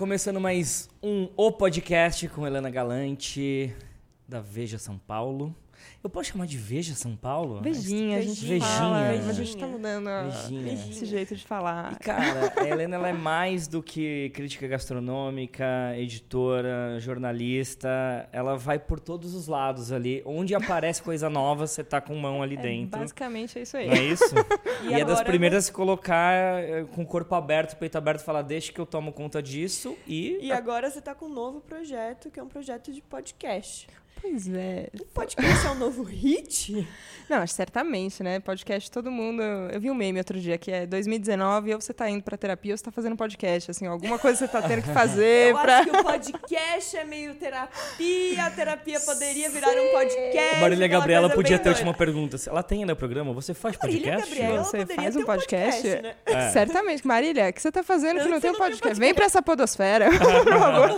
Começando mais um O Podcast com Helena Galante, da Veja São Paulo. Eu posso chamar de Veja São Paulo? Vejinha, a gente Vejinha. fala, Vejinha. a gente tá mudando Vejinha. esse jeito de falar. E, cara, a Helena ela é mais do que crítica gastronômica, editora, jornalista. Ela vai por todos os lados ali. Onde aparece coisa nova, você tá com mão ali É, dentro. basicamente é isso aí. Não é isso? e, é das primeiras a se colocar eh, com o corpo aberto, peito aberto, falar, deixa que eu tomo conta disso e. E agora você tá com um novo projeto, que é um projeto de podcast. Pois é. O podcast é um novo hit? Não, acho certamente, né? Podcast, todo mundo. Eu vi um meme outro dia que é 2019, ou você tá indo pra terapia ou você tá fazendo podcast. Assim, alguma coisa você tá tendo que fazer Eu pra. acho que o podcast é meio terapia, a terapia poderia virar um podcast. Marília aquela Gabriela podia ter a doida. última pergunta. Ela tem ainda programa? Você faz Marília podcast? Gabriela Você faz um podcast? né? É. Certamente. Marília, o que você tá fazendo que não tem um tem podcast? Vem pra essa podosfera, por favor.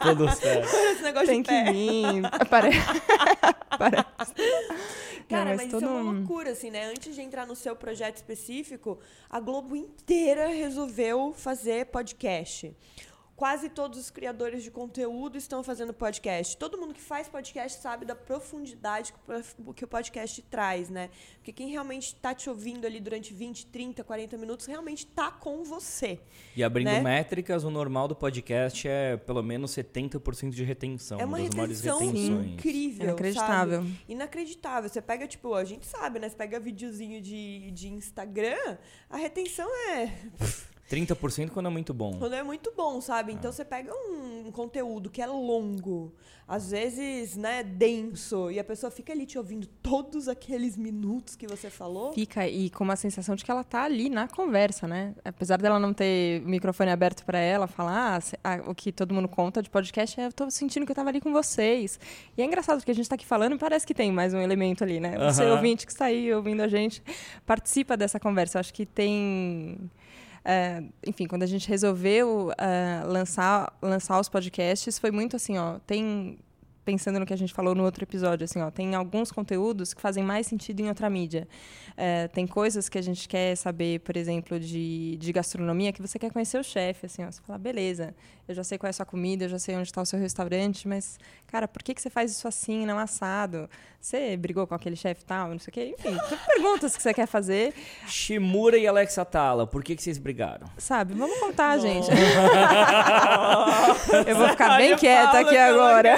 Todos certo. Esse negócio Tem de que pé. vir. Parece. Parece. Cara, Não, mas, todo isso é uma um- loucura, assim, né? Antes de entrar no seu projeto específico, a Globo inteira resolveu fazer podcast. Quase todos os criadores de conteúdo estão fazendo podcast. Todo mundo que faz podcast sabe da profundidade que o podcast traz, né? Porque quem realmente está te ouvindo ali durante 20, 30, 40 minutos realmente tá com você. E abrindo Né? métricas, o normal do podcast é pelo menos 70% de retenção. é uma retenção incrível. Inacreditável. sabe? Inacreditável. Você pega, tipo, a gente sabe, né? Você pega videozinho de, de Instagram, a retenção é 30% quando é muito bom. Quando é muito bom, sabe? Então você pega um, conteúdo que é longo, às vezes, né, denso, e a pessoa fica ali te ouvindo todos aqueles minutos que você falou. Fica e com uma sensação de que ela tá ali na conversa, né? Apesar dela não ter o microfone aberto para ela falar, ah, ah, o que todo mundo conta de podcast é eu tô sentindo que eu tava ali com vocês. E é engraçado porque a gente tá aqui falando e parece que tem mais um elemento ali, né? Você Aham. ouvinte que está aí ouvindo a gente, participa dessa conversa. Eu acho que tem é, enfim, quando a gente resolveu é, lançar, lançar os podcasts, foi muito assim, ó, tem pensando no que a gente falou no outro episódio, assim, ó, tem alguns conteúdos que fazem mais sentido em outra mídia. É, tem coisas que a gente quer saber, por exemplo, de, de gastronomia, que você quer conhecer o chefe, assim, ó, você fala, beleza, eu já sei qual é a sua comida, eu já sei onde está o seu restaurante, mas, cara, por que, que você faz isso assim, não assado? Você brigou com aquele chefe tal, não sei o quê? Enfim, perguntas que você quer fazer, Shimura e Alex Atala, por que, que vocês brigaram? sabe? Vamos contar, gente. eu vou ficar bem quieta aqui agora.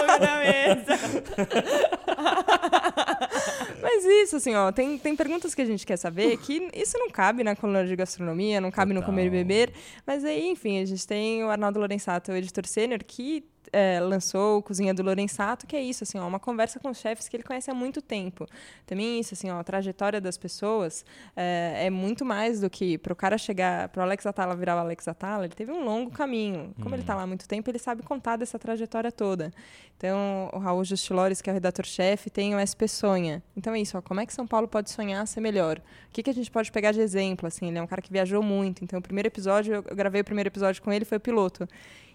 Mas isso, assim, ó, tem, tem perguntas que a gente quer saber que isso não cabe na coluna de gastronomia, não cabe no Total. comer e beber. Mas aí, enfim, a gente tem o Arnaldo Lorenzato, o editor sênior, que é, lançou Cozinha do Lorenzato, que é isso, assim, ó, uma conversa com chefes que ele conhece há muito tempo. Também isso, assim, ó, a trajetória das pessoas é, é muito mais do que para o cara chegar, para o Alex Atala virar o Alex Atala, ele teve um longo caminho. Como ele está lá há muito tempo, ele sabe contar dessa trajetória toda. Então, o Raul Justilores, que é o redator-chefe, tem o SP Sonha. Então é isso, ó, como é que São Paulo pode sonhar ser melhor? O que, que a gente pode pegar de exemplo? Assim, ele é um cara que viajou muito. Então, o primeiro episódio, eu gravei o primeiro episódio com ele, foi o piloto.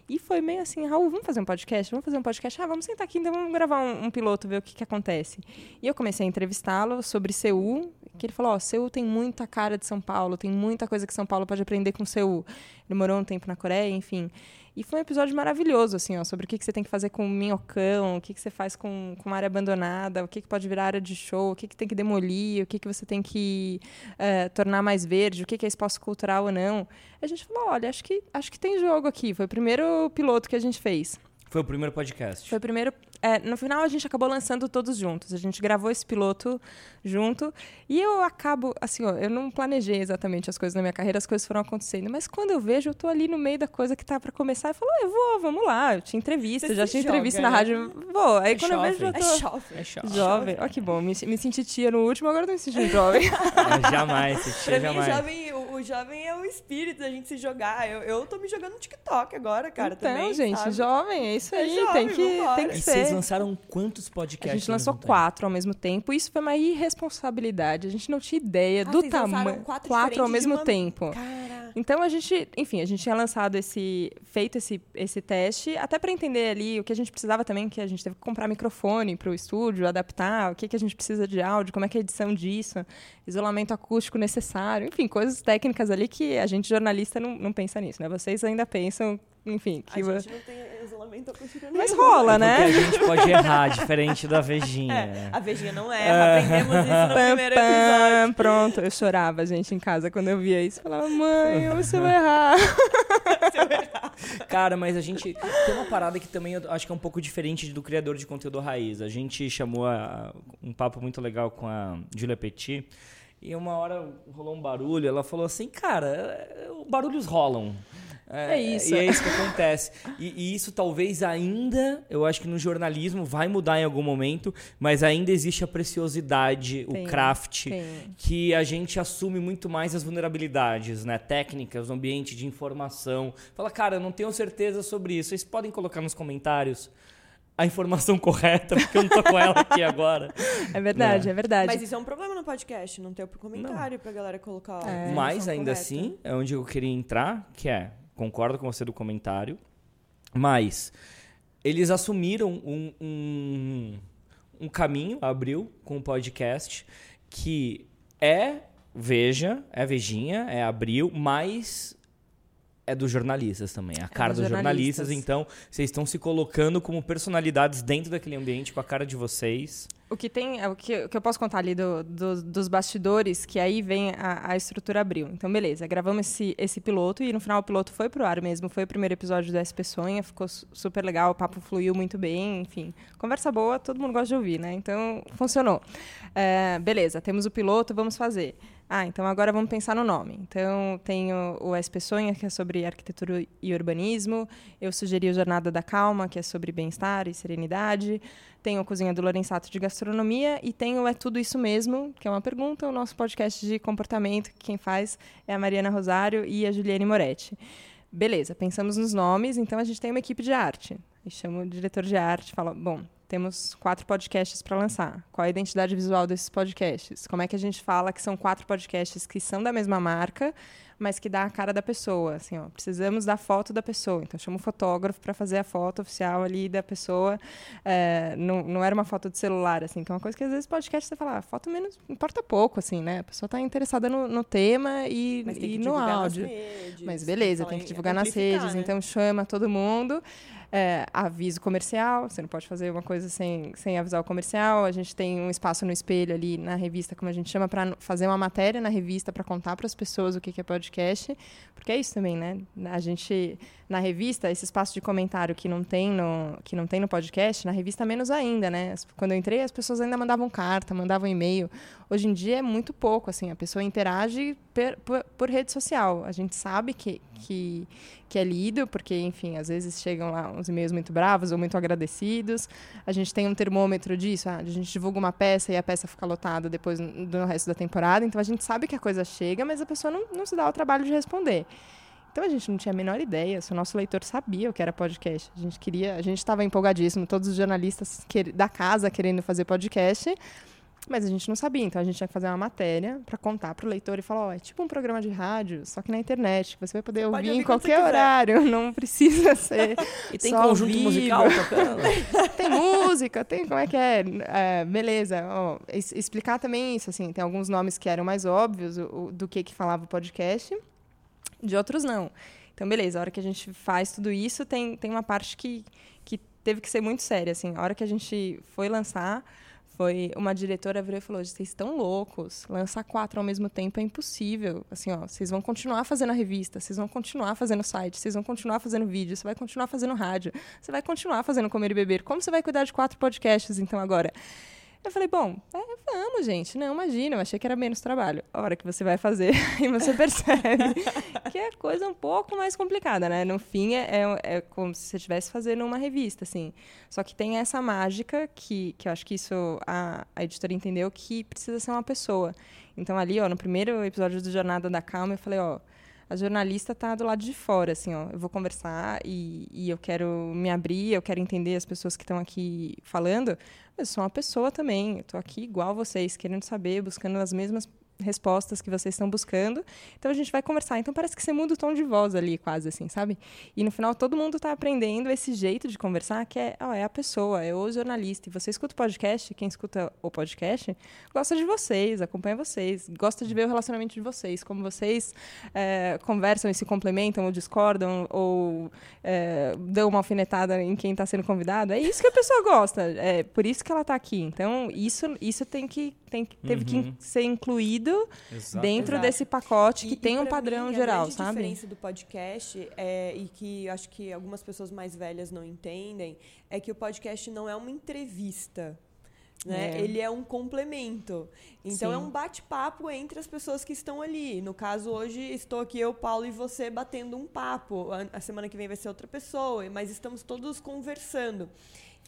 E foi meio assim, Raul, vamos fazer um podcast? Vamos fazer um podcast? Ah, vamos sentar aqui, então vamos gravar um, um piloto, ver o que, que acontece. E eu comecei a entrevistá-lo sobre Seul, que ele falou, ó, Seul tem muita cara de São Paulo, tem muita coisa que São Paulo pode aprender com Seul. Ele morou um tempo na Coreia, enfim. E foi um episódio maravilhoso, assim, ó, sobre o que, que você tem que fazer com minhocão, o que, que você faz com, com uma área abandonada, o que, que pode virar área de show, o que, que tem que demolir, o que, que você tem que eh, tornar mais verde, o que, que é espaço cultural ou não. A gente falou, olha, acho que, acho que tem jogo aqui. Foi o primeiro piloto que a gente fez. Foi o primeiro podcast. Foi o primeiro. é, no final a gente acabou lançando todos juntos. A gente gravou esse piloto junto. E eu acabo, assim, ó, eu não planejei exatamente as coisas na minha carreira, as coisas foram acontecendo. Mas quando eu vejo, eu tô ali no meio da coisa que tá pra começar, eu falo, ah, eu vou, vamos lá. Eu tinha entrevista, Você já tinha joga, entrevista na né? rádio. Vou. Aí É quando eu vejo, eu jovem. tô. É jovem. É chato. Jovem, ó que bom, me, me senti tia no último, agora eu tô me sentindo jovem. É, jamais, tia, Pra mim, o jamais. jovem, o, jovem é o espírito da gente se jogar. Eu, eu tô me jogando no TikTok agora, cara, então, também, gente, sabe? jovem, é isso É aí, jovem, tem, que, vambora. tem que E ser. vocês lançaram quantos A podcasts? gente lançou ao mesmo tempo? quatro ao mesmo tempo. Isso foi uma irresponsabilidade. A gente não tinha ideia Ah, do tamanho. quatro Quatro ao mesmo uma- tempo. Cara, Então a gente, enfim, a gente tinha lançado esse, feito esse, esse teste, até para entender ali o que a gente precisava também, que a gente teve que comprar microfone para o estúdio, adaptar, o que, que a gente precisa de áudio, como é que é a edição disso, isolamento acústico necessário, enfim, coisas técnicas ali que a gente jornalista não, não pensa nisso, né? Vocês ainda pensam, enfim, que a gente não tem isolamento acústico Mas rola, É né? Porque a gente pode errar, diferente da Vejinha. É, a Vejinha não erra, aprendemos isso no Pam, primeiro pam, episódio. pronto, eu chorava, gente, em casa quando eu via isso. Falava, mãe, eu se eu errar. Cara, mas a gente tem uma parada que também eu acho que é um pouco diferente do criador de conteúdo raiz. A gente chamou a- um papo muito legal com a Julia Petit. E uma hora rolou um barulho, ela falou assim, cara, é, barulhos rolam. É isso. E é isso que acontece. E, e isso talvez ainda, eu acho que no jornalismo vai mudar em algum momento, mas ainda existe a preciosidade, Tem, o craft, tem. que a gente assume muito mais as vulnerabilidades, né? Técnicas, o ambiente de informação. Fala, cara, eu não tenho certeza sobre isso. Vocês podem colocar nos comentários a informação correta, porque eu não tô com ela aqui agora. É verdade, é, verdade. Mas isso é um problema no podcast, não ter o comentário pra galera colocar. a É. Mas ainda correta. assim, é onde eu queria entrar, que é, concordo com você do comentário, mas eles assumiram um, um, um caminho, abriu com o podcast, que é Veja, é Vejinha, é Abril, mas é dos jornalistas também, a cara dos dos jornalistas. jornalistas. Então, vocês estão se colocando como personalidades dentro daquele ambiente com a cara de vocês. O que tem, é o que, o que eu posso contar ali do- do- dos bastidores, que aí vem a, a estrutura abril. Então, beleza, gravamos esse, esse piloto e no final o piloto foi pro ar mesmo, foi o primeiro episódio do SP Sonha, ficou su- super legal, o papo fluiu muito bem, enfim. Conversa boa, todo mundo gosta de ouvir, né? Então, funcionou. É, beleza, temos o piloto, vamos fazer. Ah, então agora vamos pensar no nome. Então, tem o, SP Sonha, que é sobre arquitetura e urbanismo. Eu sugeri o Jornada da Calma, que é sobre bem-estar e serenidade. Tem o Cozinha do Lorenzato de Gastronomia. E tem o É Tudo Isso Mesmo, que é uma pergunta, o nosso podcast de comportamento, que quem faz é a Mariana Rosário e a Juliane Moretti. Beleza, pensamos nos nomes, então a gente tem uma equipe de arte. E chama o diretor de arte e fala: bom, temos quatro podcasts para lançar. Qual a identidade visual desses podcasts? Como é que a gente fala que são quatro podcasts que são da mesma marca, mas que dá a cara da pessoa? Assim, ó, precisamos da foto da pessoa. Então, chama um fotógrafo para fazer a foto oficial ali da pessoa. É, não, não era uma foto de celular, assim, que é uma coisa que às vezes podcast você fala, ah, foto menos importa pouco, assim, né? A pessoa está interessada no, no tema e, Mas tem e que no divulgar nas áudio. redes, Mas beleza, tem que em- divulgar nas redes, né? então chama todo mundo. É, aviso comercial, você não pode fazer uma coisa sem, sem avisar o comercial. A gente tem um espaço no espelho ali na revista, como a gente chama, para fazer uma matéria na revista para contar para as pessoas o que que é podcast. Porque é isso também, né? A gente, na revista, esse espaço de comentário que não tem no, que não tem no podcast, na revista menos ainda, né? Quando eu entrei, as pessoas ainda mandavam carta, mandavam e-mail. Hoje em dia é muito pouco, assim, a pessoa interage per- por, por rede social. A gente sabe que, que, que é lido, porque, enfim, às vezes chegam lá uns e-mails muito bravos ou muito agradecidos. A gente tem um termômetro disso, ah, a gente divulga uma peça e a peça fica lotada depois no resto da temporada. Então a gente sabe que a coisa chega, mas a pessoa não, não se dá o trabalho de responder. Então a gente não tinha a menor ideia se o nosso leitor sabia o que era podcast. A gente queria, a gente estava empolgadíssimo, todos os jornalistas que- da casa querendo fazer podcast. Mas a gente não sabia, então a gente tinha que fazer uma matéria para contar para o leitor e falar: ó, é tipo um programa de rádio, só que na internet, que você vai poder Pode ouvir ouvir em qualquer quiser." horário, não precisa ser. E tem conjunto vivo. musical tocando. tem música, tem como é que é, É, beleza. ó, explicar também isso, assim, tem alguns nomes que eram mais óbvios o- o- do que que falava o podcast, de outros não. Então, beleza, a hora que a gente faz tudo isso, tem, tem uma parte que, que teve que ser muito séria, assim. A hora que a gente foi lançar, foi uma diretora virou e falou: vocês estão loucos, lançar quatro ao mesmo tempo é impossível. Assim, ó, vocês vão continuar fazendo a revista, vocês vão continuar fazendo site, vocês vão continuar fazendo vídeo, você vai continuar fazendo rádio, você vai continuar fazendo comer e beber. Como você vai cuidar de quatro podcasts, então, agora? Eu falei, bom, é, vamos, gente. Não, imagina, eu achei que era menos trabalho. A hora que você vai fazer, aí você percebe que é coisa um pouco mais complicada, né? No fim, é, é, é como se você estivesse fazendo uma revista, assim. Só que tem essa mágica que, que eu acho que isso a, a editora entendeu que precisa ser uma pessoa. Então, ali, ó, no primeiro episódio do Jornada da Calma, eu falei, ó, a jornalista tá do lado de fora, assim, ó. Eu vou conversar e, e eu quero me abrir, eu quero entender as pessoas que estão aqui falando. Eu sou uma pessoa também. Eu tô aqui igual vocês, querendo saber, buscando as mesmas respostas que vocês estão buscando. Então a gente vai conversar. Então parece que você muda o tom de voz ali, quase assim, sabe? E no final todo mundo está aprendendo esse jeito de conversar, que é, ó, é a pessoa, é o jornalista. E você escuta o podcast, quem escuta o podcast gosta de vocês, acompanha vocês, gosta de ver o relacionamento de vocês, como vocês é, conversam e se complementam ou discordam ou é, dão uma alfinetada em quem está sendo convidado. É isso que a pessoa gosta. É por isso que ela está aqui. Então isso, isso tem que, tem, teve uhum. que ser incluído Exato. dentro Exato. desse pacote que e, tem e um padrão mim, geral, a sabe? A diferença do podcast é, e que acho que algumas pessoas mais velhas não entendem é que o podcast não é uma entrevista. Né? É. Ele é um complemento. Então Sim. é um bate-papo entre as pessoas que estão ali. No caso, hoje estou aqui eu, Paulo e você batendo um papo. A semana que vem vai ser outra pessoa, mas estamos todos conversando.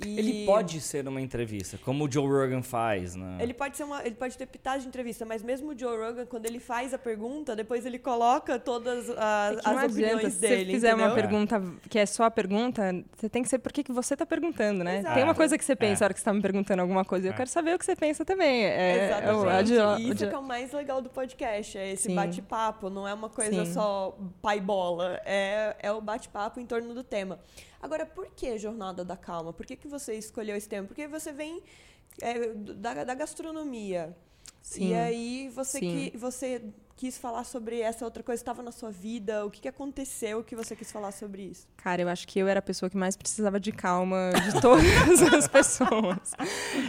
E... Ele pode ser uma entrevista, como o Joe Rogan faz, né? Ele pode ser uma, ele pode ter pitagem de entrevista, mas mesmo o Joe Rogan, quando ele faz a pergunta, depois ele coloca todas as, é as opiniões se dele. Se você fizer entendeu? uma pergunta que é só a pergunta, você tem que ser por que você está perguntando, né? Exato. Tem uma coisa que você pensa é. na hora que você está me perguntando alguma coisa, eu é. quero saber o que você pensa também. É, Exatamente. É o, o, Isso que é o mais legal do podcast, é esse bate-papo, não é uma coisa Sim. só pai bola, é, é o bate-papo em torno do tema. Agora, por que Jornada da Calma? Por que, que você escolheu esse tema? Porque você vem é, da, da gastronomia. Sim. E aí você, que, você quis falar sobre essa outra coisa estava na sua vida? O que, que aconteceu que você quis falar sobre isso? Cara, eu acho que eu era a pessoa que mais precisava de calma de todas as pessoas.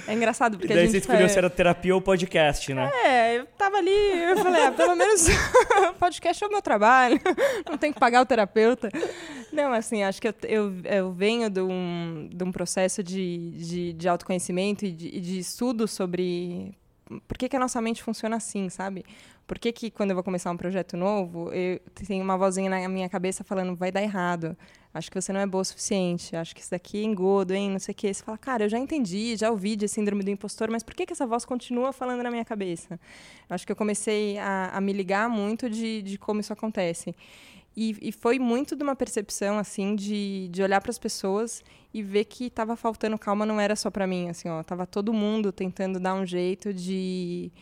É engraçado porque e daí a gente você escolheu se era terapia ou podcast, né? É, eu tava ali, eu falei, ah, pelo menos podcast é o meu trabalho, não tem que pagar o terapeuta. Não, assim, acho que eu, eu, eu venho de um, de um processo de, de, de autoconhecimento e de, de estudo sobre por que, que a nossa mente funciona assim, sabe? Por que, que quando eu vou começar um projeto novo, eu tenho uma vozinha na minha cabeça falando, vai dar errado. Acho que você não é boa o suficiente. Acho que isso daqui é engodo, hein? Não sei o quê. Você fala, cara, eu já entendi, já ouvi de síndrome do impostor, mas por que, que essa voz continua falando na minha cabeça? Acho que eu comecei a, a me ligar muito de, de como isso acontece. E, e, foi muito de uma percepção assim de, de olhar para as pessoas e ver que estava faltando calma não era só para mim assim ó tava todo mundo tentando dar um jeito de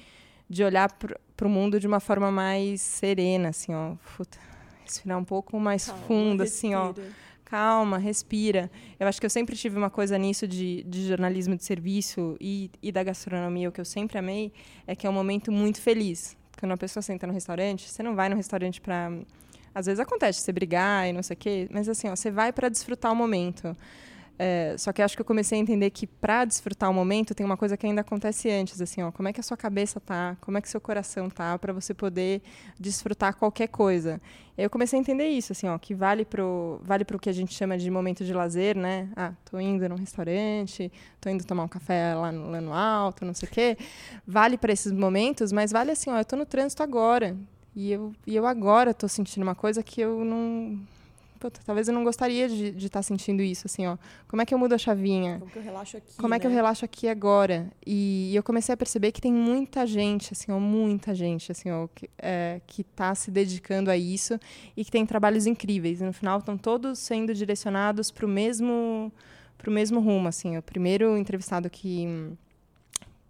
de olhar para o mundo de uma forma mais serena, assim, ó. Puta, respirar um pouco mais Calma, fundo, respira. assim, ó. Calma, respira. Eu acho que eu sempre tive uma coisa nisso de, de jornalismo de serviço e, e da gastronomia, o que eu sempre amei é que é um momento muito feliz. Quando uma pessoa senta no restaurante, você não vai no restaurante para às vezes acontece você brigar e não sei o quê, mas assim, ó, você vai para desfrutar o momento. É, só que acho que eu comecei a entender que para desfrutar o momento tem uma coisa que ainda acontece antes, assim, ó, como é que a sua cabeça tá, como é que seu coração tá, para você poder desfrutar qualquer coisa. Eu comecei a entender isso, assim, ó, que vale pro vale pro que a gente chama de momento de lazer, né? Ah, tô indo num restaurante, tô indo tomar um café lá no, lá no alto, não sei o quê. Vale para esses momentos, mas vale assim, ó, eu tô no trânsito agora. E eu, e eu agora tô sentindo uma coisa que eu não puta, talvez eu não gostaria de estar tá sentindo isso, assim, ó. Como é que eu mudo a chavinha? Como que eu relaxo aqui, Como né? é que eu né? relaxo aqui agora? E, e, eu comecei a perceber que tem muita gente, assim, ó, muita gente, assim, ó, que, é, que tá se dedicando a isso e que tem trabalhos incríveis. E no final estão todos sendo direcionados para o mesmo, pro mesmo rumo, assim. O primeiro entrevistado que,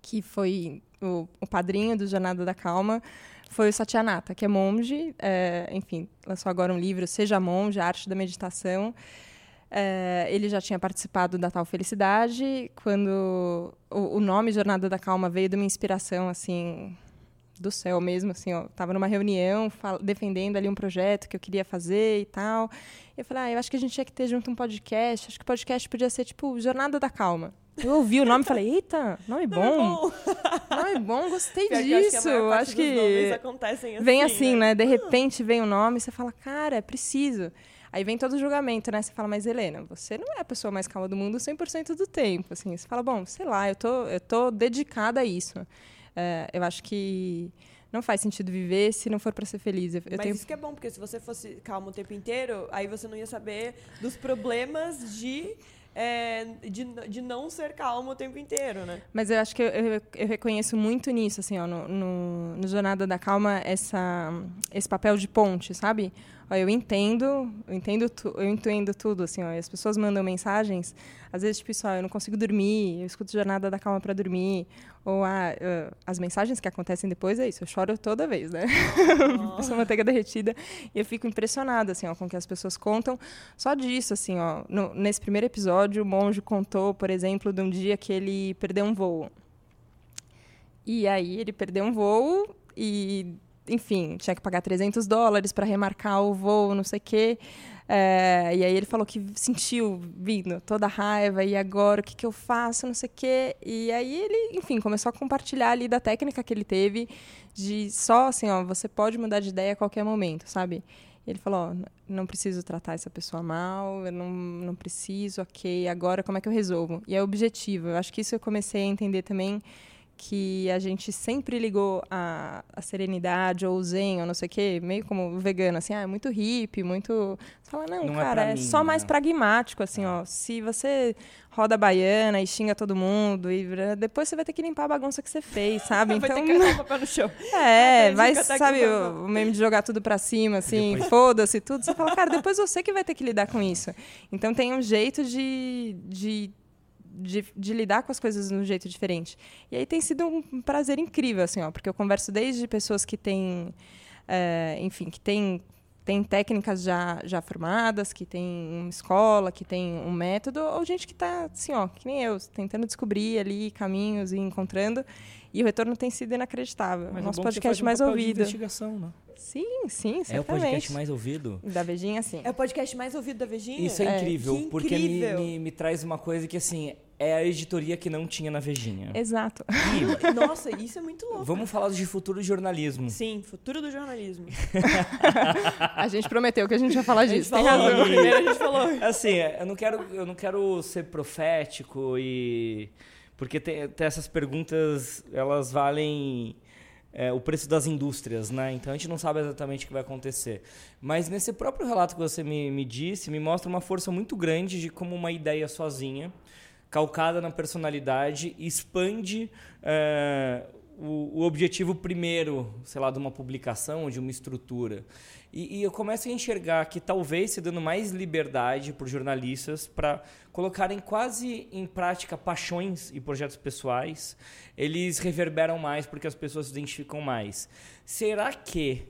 que foi o, o padrinho do Jornada da Calma foi o Satyanata, que é monge, é, enfim, lançou agora um livro, Seja Monge, a Arte da Meditação. É, ele já tinha participado da Tal Felicidade, quando o, o, nome Jornada da Calma veio de uma inspiração, assim, do céu mesmo, assim, ó, tava numa reunião defendendo ali um projeto que eu queria fazer e tal. E eu falei, ah, eu acho que a gente tinha que ter junto um podcast, acho que o podcast podia ser, tipo, Jornada da Calma. Eu ouvi o nome e falei, eita, nome bom. Nome bom, nome bom gostei Pior disso. Que acho que, que acontecem assim, vem assim, né? né? De repente vem o nome e você fala, cara, é preciso. Aí vem todo o julgamento, né? Você fala, mas Helena, você não é a pessoa mais calma do mundo 100% do tempo. Assim, você fala, bom, sei lá, eu tô, eu tô dedicada a isso. É, eu acho que não faz sentido viver se não for para ser feliz. Eu, Mas tenho... isso que é bom, porque se você fosse calmo o tempo inteiro, aí você não ia saber dos problemas de é, de, de não ser calmo o tempo inteiro, né? Mas eu acho que eu, eu, eu reconheço muito nisso, assim, ó, no, no, no, Jornada da Calma, essa, esse papel de ponte, sabe? Ó, eu entendo, eu entendo, tu, eu entendo tudo, assim, ó, as pessoas mandam mensagens, às vezes, tipo, eu não consigo dormir, eu escuto Jornada da Calma para dormir, ou ah, uh, as mensagens que acontecem depois é isso, eu choro toda vez, né? Oh. Sou manteiga derretida, e eu fico impressionada, assim, ó, com o que as pessoas contam, só disso, assim, ó, no, nesse primeiro episódio, o monge contou, por exemplo, de um dia que ele perdeu um voo, e aí ele perdeu um voo e enfim, tinha que pagar 300 dólares para remarcar o voo, não sei o quê. É, e aí ele falou que sentiu vindo toda a raiva, e agora o que, que eu faço, não sei o quê. E aí ele, enfim, começou a compartilhar ali da técnica que ele teve de só assim, ó, você pode mudar de ideia a qualquer momento, sabe? Ele falou, ó, não preciso tratar essa pessoa mal, eu não, não preciso, ok, agora como é que eu resolvo? E é objetivo. Eu acho que isso eu comecei a entender também que a gente sempre ligou a, a serenidade ou o zen ou não sei o quê, meio como vegano, assim, ah, é muito hippie, muito... Você fala, não, não é cara, é, é só mais né? pragmático, assim, é. ó, se você roda a baiana e xinga todo mundo e depois você vai ter que limpar a bagunça que você fez, sabe? Então, vai ter então, que o papel no chão. É, vai, sabe, o, o meme de jogar tudo pra cima, assim, depois... foda-se tudo, você fala, cara, depois você que vai ter que lidar com isso. Então tem um jeito de, de de, de, lidar com as coisas de um jeito diferente. E aí tem sido um prazer incrível, assim, ó, porque eu converso desde pessoas que têm, é, enfim, que têm tem técnicas já, já formadas, que tem uma escola, que tem um método, ou gente que está, assim, ó, que nem eu, tentando descobrir ali caminhos e encontrando. E o retorno tem sido inacreditável. Mas Nosso podcast mais um ouvido. investigação, né? Sim, sim, certamente. É o podcast mais ouvido? Da Vejinha, sim. É o podcast mais ouvido da Vejinha? Isso é, é. incrível, porque me, me, me, traz uma coisa que, assim, é a editoria que não tinha na Vejinha. Exato. E, Nossa, isso é muito louco. Vamos falar de futuro do jornalismo. Sim, futuro do jornalismo. a gente prometeu que a gente ia falar disso. Tem razão. Primeiro a gente falou. Assim, eu não quero, eu não quero ser profético e porque tem, tem essas perguntas, elas valem é, o preço das indústrias, né? Então a gente não sabe exatamente o que vai acontecer. Mas nesse próprio relato que você me, me disse, me mostra uma força muito grande de como uma ideia sozinha calcada na personalidade, expande é, o, o, objetivo primeiro, sei lá, de uma publicação, de uma estrutura. E, e, eu começo a enxergar que talvez se dando mais liberdade para os jornalistas para colocarem quase em prática paixões e projetos pessoais, eles reverberam mais porque as pessoas se identificam mais. Será que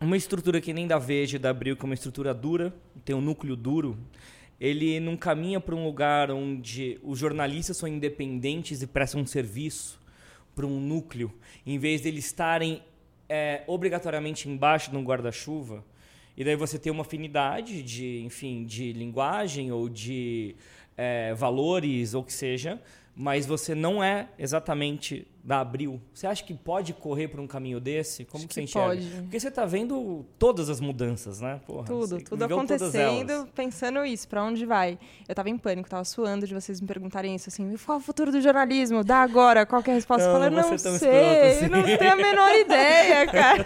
uma estrutura que nem da Veja e da Abril, que é uma estrutura dura, tem um núcleo duro, ele não caminha para um lugar onde os jornalistas são independentes e prestam um serviço para um núcleo, em vez de eles estarem é, obrigatoriamente embaixo de um guarda-chuva. E daí você tem uma afinidade de, enfim, de linguagem ou de é, valores ou que seja, mas você não é exatamente da Abril. Você acha que pode correr por um caminho desse? Como que, você enxerga? Pode. Porque você está vendo todas as mudanças, né? Porra, tudo, tudo acontecendo, pensando isso, para onde vai? Eu estava em pânico, estava suando de vocês me perguntarem isso, assim, qual é o futuro do jornalismo? Dá agora, qual é a resposta? Não, eu falei, não sei, assim. não tenho a menor ideia, cara.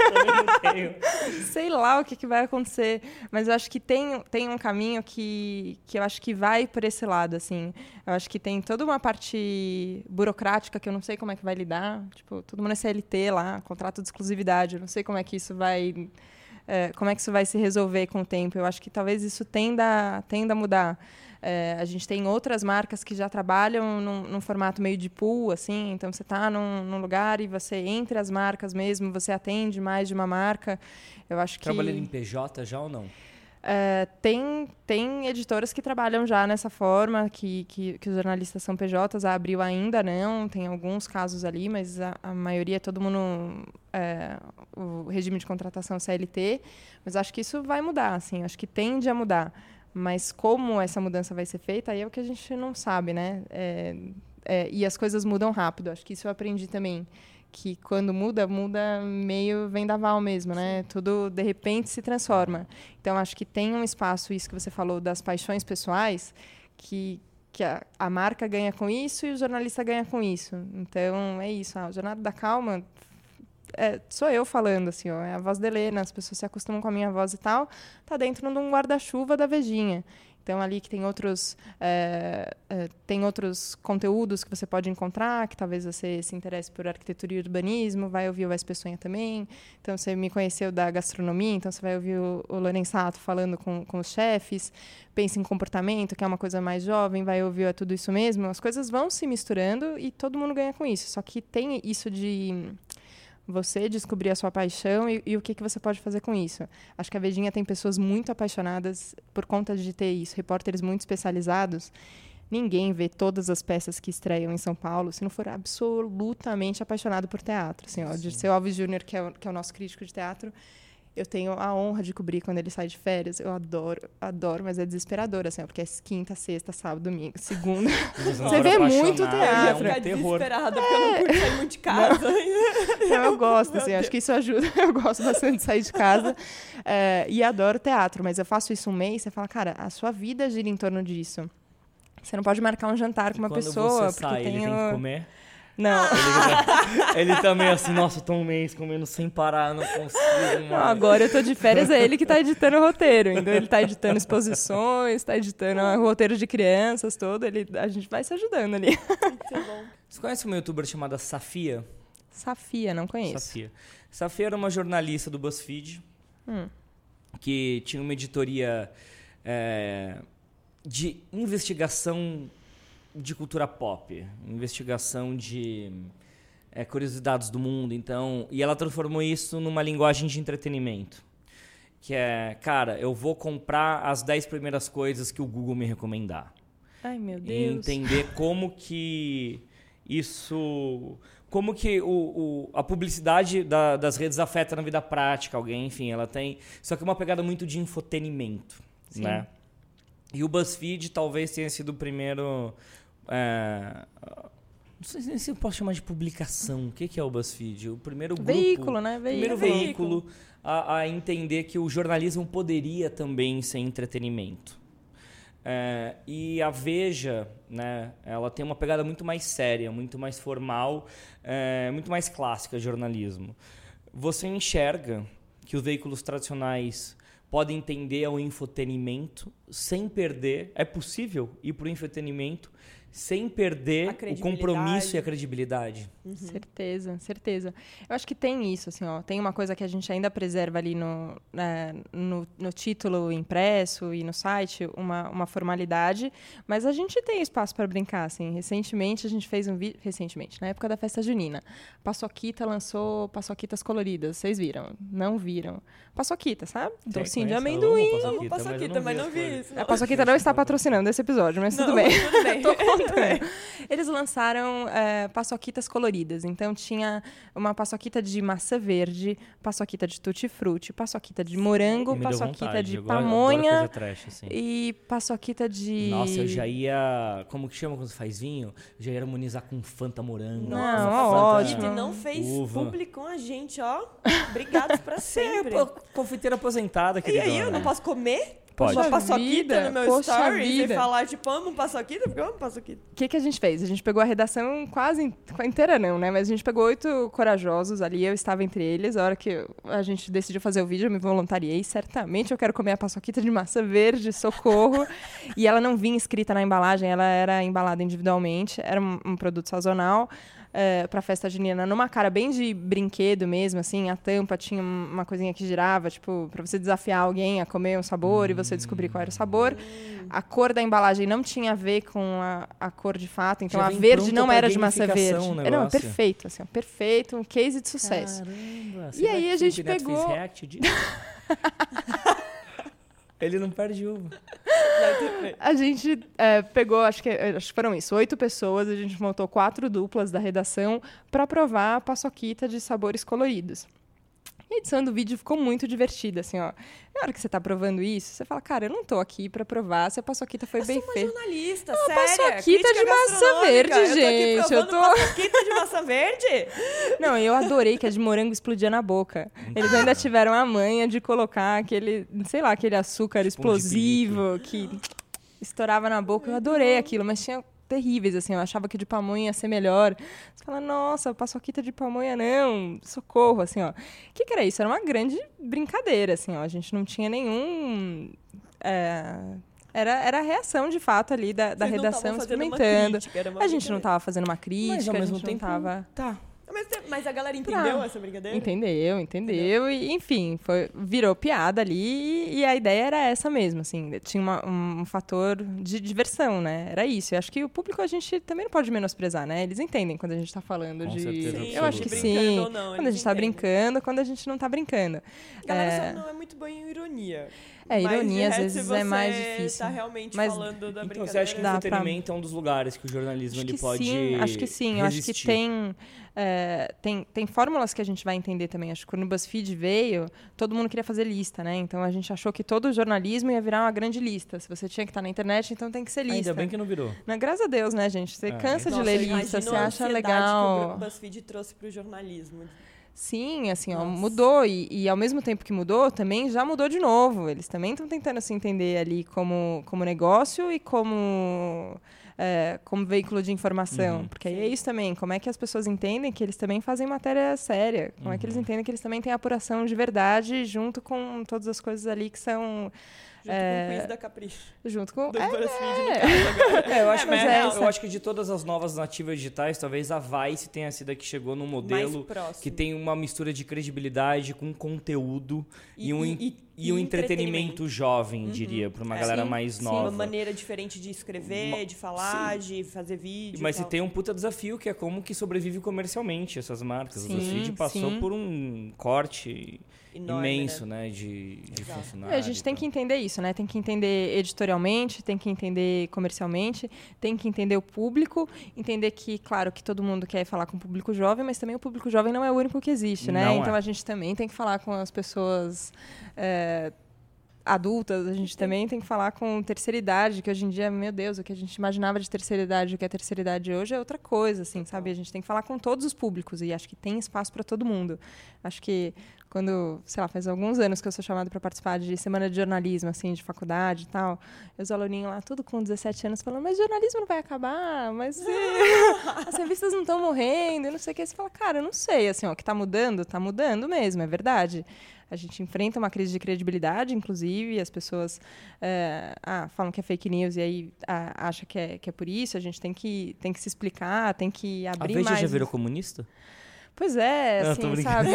sei lá o que, que vai acontecer, mas eu acho que tem, tem um caminho que, que eu acho que vai por esse lado, assim. Eu acho que tem toda uma parte burocrática que eu não sei como é que vai lidar lidar. Tipo, todo mundo é CLT lá, contrato de exclusividade. Eu não sei como é que isso vai. É, como é que isso vai se resolver com o tempo? Eu acho que talvez isso tenda, tenda a mudar. É, a gente tem outras marcas que já trabalham num, num formato meio de pool, assim. Então você está num, num, lugar e você entre as marcas mesmo, você atende mais de uma marca. Eu acho que trabalhando em PJ já ou não? É, tem, tem editoras que trabalham já nessa forma, que, que, que, os jornalistas são PJs, a Abril ainda não, tem alguns casos ali, mas a, a maioria, todo mundo, é, o regime de contratação CLT, mas acho que isso vai mudar, assim, acho que tende a mudar. Mas como essa mudança vai ser feita, aí é o que a gente não sabe, né? É, é e as coisas mudam rápido, acho que isso eu aprendi também que quando muda, muda meio vendaval mesmo, né? Sim. Tudo de repente se transforma. Então acho que tem um espaço isso que você falou das paixões pessoais que que a, a marca ganha com isso e o jornalista ganha com isso. Então é isso. Ah, o Jornada da Calma é, sou eu falando, assim, ó, é a voz da Helena, as pessoas se acostumam com a minha voz e tal, tá dentro de um guarda-chuva da Vejinha. Então, ali que tem outros, é, é, tem outros conteúdos que você pode encontrar, que talvez você se interesse por arquitetura e urbanismo, vai ouvir o Wes Pessoa também. Então, você me conheceu da gastronomia, então você vai ouvir o, o Lorenzato falando com, com os chefes. Pensa em comportamento, que é uma coisa mais jovem, vai ouvir é tudo isso mesmo. As coisas vão se misturando e todo mundo ganha com isso. Só que tem isso de você descobrir a sua paixão e, e, o que, que você pode fazer com isso. Acho que a Vedinha tem pessoas muito apaixonadas por conta de ter isso, repórteres muito especializados. Ninguém vê todas as peças que estreiam em São Paulo se não for absolutamente apaixonado por teatro. Assim, ó, de seu Alves Júnior, que, é que é o nosso crítico de teatro, eu tenho a honra de cobrir quando ele sai de férias. Eu adoro, adoro, mas é desesperador, assim, porque é quinta, sexta, sábado, domingo, segunda. Você vê muito teatro. Eu ia ficar desesperada, porque eu não curto sair muito de casa. Não, eu gosto, assim, acho que isso ajuda. Eu gosto bastante de sair de casa. É, e adoro teatro, mas eu faço isso um mês, você fala, cara, a sua vida gira em torno disso. Você não pode marcar um jantar com uma pessoa. Você sai, porque tem o... tem que comer. Não. Ele, ele também assim, nossa, tô um mês comendo sem parar, não consigo. Mais. Não, agora eu tô de férias, é ele que tá editando o roteiro. Então ele tá editando exposições, tá editando o roteiro de crianças, todo. Ele, a gente vai se ajudando ali. Muito bom. Você conhece uma youtuber chamada Safia? Safia, não conheço. Safia. Safia era uma jornalista do BuzzFeed Hum. que tinha uma editoria é, de investigação de cultura pop, investigação de é, curiosidades do mundo, então, e ela transformou isso numa linguagem de entretenimento, que é, cara, eu vou comprar as 10 primeiras coisas que o Google me recomendar. Ai, meu E Deus. entender como que isso. Como que o, o- a publicidade da- das redes afeta na vida prática alguém, enfim, ela tem. Só que é uma pegada muito de infotenimento, Sim. né? E o BuzzFeed talvez tenha sido o primeiro. É, não sei nem se eu posso chamar de publicação. O que, que é o BuzzFeed? O primeiro grupo. Veículo, né? Primeiro Veículo. veículo a, a entender que o jornalismo poderia também ser entretenimento. É, e a Veja, né, ela tem uma pegada muito mais séria, muito mais formal, é, muito mais clássica jornalismo. Você enxerga que os veículos tradicionais podem entender ao infotenimento sem perder. É possível ir para o infotenimento sem perder o compromisso e a credibilidade. Certeza, certeza. Eu acho que tem isso, assim, ó. Tem uma coisa que a gente ainda preserva ali no, né, no, no título impresso e no site, uma, uma formalidade, mas a gente tem espaço para brincar, assim. Recentemente a gente fez um vídeo, recentemente, na época da festa junina, Paçoquita lançou paçoquitas coloridas, vocês viram? Não viram? Paçoquita, sabe? Docinho de amendoim. amo Amo Paçoquita, paçoquita, mas não vi isso. A Paçoquita não está patrocinando esse episódio, mas tudo Não, bem. Tudo bem. Contando. Eles lançaram é, paçoquitas coloridas. Então tinha uma paçoquita de maçã verde, paçoquita de tutti-frutti, paçoquita de morango, Me paçoquita vontade, de pamonha trash, assim. e paçoquita de... Nossa, eu já ia. Como que chama quando faz vinho? Eu já ia harmonizar com Fanta morango. Não, Fanta ótimo. Paçoquita não fez uva. público com a gente, ó. Obrigados pra é sempre. pô, confeiteira aposentada, E querida. aí, eu não posso comer? Pode. Uma paçoquita vida, no meu poxa stories vida. e falar, tipo, amo paçoquita? Porque eu amo paçoquita. O que, que a gente fez? A gente pegou a redação quase in- inteira, não, né? Mas a gente pegou oito corajosos ali, eu estava entre eles. A hora que a gente decidiu fazer o vídeo, eu me voluntariei. Certamente eu quero comer a paçoquita de maçã verde, socorro. e ela não vinha escrita na embalagem, ela era embalada individualmente. Era um, um produto sazonal. É, para festa junina, numa cara bem de brinquedo mesmo, assim, a tampa tinha um- uma coisinha que girava, tipo, para você desafiar alguém a comer um sabor e você descobrir qual era o sabor. A cor da embalagem não tinha a ver com a, a cor de fato, então Já a verde não pra era de gamificação verde. o É, Não, é perfeito, assim, perfeito, um case de sucesso. Caramba, E aí a gente pegou- react disso? Ele não perde uva. A gente é, pegou, acho que, acho que foram isso, oito pessoas, a gente montou quatro duplas da redação para provar a paçoquita de sabores coloridos. E a edição do vídeo ficou muito divertida, assim, ó. Na hora que você tá provando isso, você fala, cara, eu não tô aqui para provar se a paçoquita foi Eu bem sou uma feita. jornalista, Uma séria. paçoquita crítica de maçã verde, eu tô aqui gente, eu provando tô- paçoquita de maçã verde? Não, eu adorei que a de morango explodia na boca. Eles ainda tiveram a manha de colocar aquele, sei lá, aquele açúcar Tipo explosivo que estourava na boca. Eu adorei aquilo, mas tinha terríveis, assim. Eu achava que de pamonha ia ser melhor. Você fala, nossa, paçoquita de pamonha não, socorro, assim, ó. O que, que era isso? Era uma grande brincadeira, assim, ó. A gente não tinha nenhum... é, era, era a reação de fato ali da, da redação experimentando. crítica, A gente não tava fazendo uma crítica, Mas a gente tempo. não tava. Tá. Mas, mas a galera entendeu Pra- essa brincadeira? Entendeu, entendeu. E, enfim, foi, virou piada ali e a ideia era essa mesmo, assim. Tinha uma- um, fator de diversão, né? Era isso. Eu acho que o público a gente também não pode menosprezar, né? Eles entendem quando a gente tá falando Com de. certeza Sim, eu acho que brincando sim. ou não, quando a eles gente tá entendem. brincando, quando a gente não tá brincando. A galera É. só não é muito boa em ironia. É, de ironia às resto, vezes é mais você difícil. tá realmente Mas- falando da Então brincadeira... você acha que o Dá pra- entretenimento é um dos lugares que o jornalismo Acho ele que pode sim, acho que sim. Eu acho que tem, é, tem, tem fórmulas que a gente vai entender também. Acho que quando o BuzzFeed veio, todo mundo queria fazer lista, né? Então a gente achou que todo o jornalismo ia virar uma grande lista. Se você tinha que estar na internet, então tem que ser lista. Ainda bem que não virou. Não, graças a Deus, né, gente? Você É. cansa de Nossa, ler eu lista, você acha legal. que o BuzzFeed trouxe pro jornalismo. Sim, assim, ó, mudou. E, e ao mesmo tempo que mudou, também já mudou de novo. Eles também estão tentando se entender ali como, como negócio e como, é, como veículo de informação. Uhum. Porque aí é isso também. Como é que as pessoas entendem que eles também fazem matéria séria? Como é que Uhum. eles entendem que eles também têm apuração de verdade junto com todas as coisas ali que são. Junto É. com o quiz da Capricho. Junto com. Do É, BuzzFeed, agora. É, eu acho, mas que, é eu acho que de todas as novas nativas digitais, talvez a Vice tenha sido a que chegou num modelo que tem uma mistura de credibilidade com conteúdo e, E- um, e- e- um e entretenimento entretenimento. jovem, diria, para uma É. galera Sim, mais sim. nova. Uma maneira diferente de escrever, Uma- de falar, de fazer vídeo. Mas e você tal. tem um puta desafio que é como que sobrevive comercialmente essas marcas. Sim, o BuzzFeed passou sim. por um corte Enorme, imenso, né? né, de, de Exato. funcionário. É, a gente e tem que entender isso, né? Tem que entender editorialmente, tem que entender comercialmente, tem que entender o público, entender que, claro, que todo mundo quer falar com o público jovem, mas também o público jovem não é o único que existe, né? Não então é. a gente também tem que falar com as pessoas é, adultas, a gente também tem que falar com terceira idade, que hoje em dia, meu Deus, o que a gente imaginava de terceira idade, o que é terceira idade hoje é outra coisa, assim, sabe? A gente tem que falar com todos os públicos e acho que tem espaço para todo mundo. Acho que quando, sei lá, faz alguns anos que eu sou chamada para participar de semana de jornalismo, assim, de faculdade e tal, os aluninhos lá, tudo com 17 anos, falando, mas jornalismo não vai acabar, mas eh, as revistas não estão morrendo, e não sei o que. Você fala, cara, eu não sei, assim, ó, o que está mudando, está mudando mesmo, é verdade. A gente enfrenta uma crise de credibilidade, inclusive, as pessoas eh, ah, falam que é fake news e aí ah, acha que é, que é por isso. A gente tem que, tem que se explicar, tem que A abrir Veja mais. já virou comunista? Pois é, Não, assim, sabe?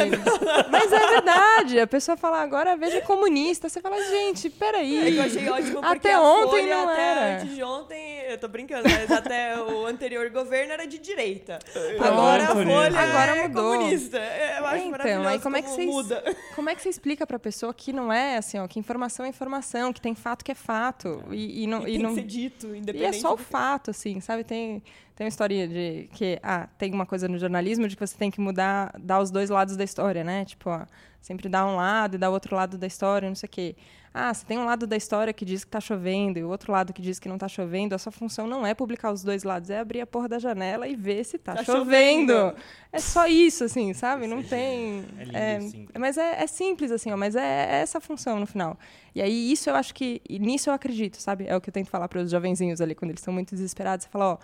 Mas é verdade. A pessoa fala, agora veja comunista. Você fala, gente, peraí. É que eu achei ótimo porque Até ontem Folha, não até era. antes de ontem, eu tô brincando, mas até o anterior governo era de direita. Pronto, Agora a. Folha Agora é mudou. comunista. É, Eu acho Então, maravilhoso aí como é que vocês- muda. Como é que você explica pra pessoa que não é assim, ó, que informação é informação, que tem fato que é fato e, e não E e tem não que ser dito, e é independente só o fato, assim, sabe? Tem tem uma história de que ah, tem uma coisa no jornalismo de que você tem que mudar, dar os dois lados da história, né? Tipo, ó, sempre dar um lado e dar o outro lado da história, não sei o quê. Ah, você tem um lado da história que diz que tá chovendo e o outro lado que diz que não tá chovendo. A sua função não é publicar os dois lados, é abrir a porra da janela e ver se tá, Tá chovendo. chovendo. É só isso, assim, sabe? Não tem. É lindo é, simples. mas é, é simples, assim, ó, mas é, é essa função no final. E aí, isso eu acho que. Nisso eu acredito, sabe? É o que eu tento falar para os jovenzinhos ali, quando eles estão muito desesperados. Você fala, ó,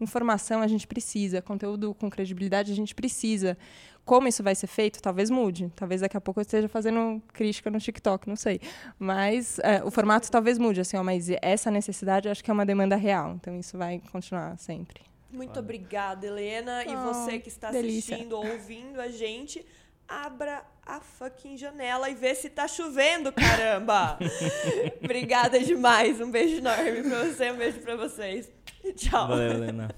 informação a gente precisa, conteúdo com credibilidade a gente precisa. Como isso vai ser feito, talvez mude. Talvez daqui a pouco eu esteja fazendo crítica no TikTok, não sei. Mas é, o formato talvez mude, assim, ó, mas essa necessidade eu acho que é uma demanda real. Então isso vai continuar sempre. Muito obrigada, Helena. e Oh, você que está delícia. assistindo ou ouvindo a gente, abra a fucking janela e vê se tá chovendo, caramba! obrigada demais. Um beijo enorme pra você, um beijo pra vocês. Tchau. Valeu, Helena.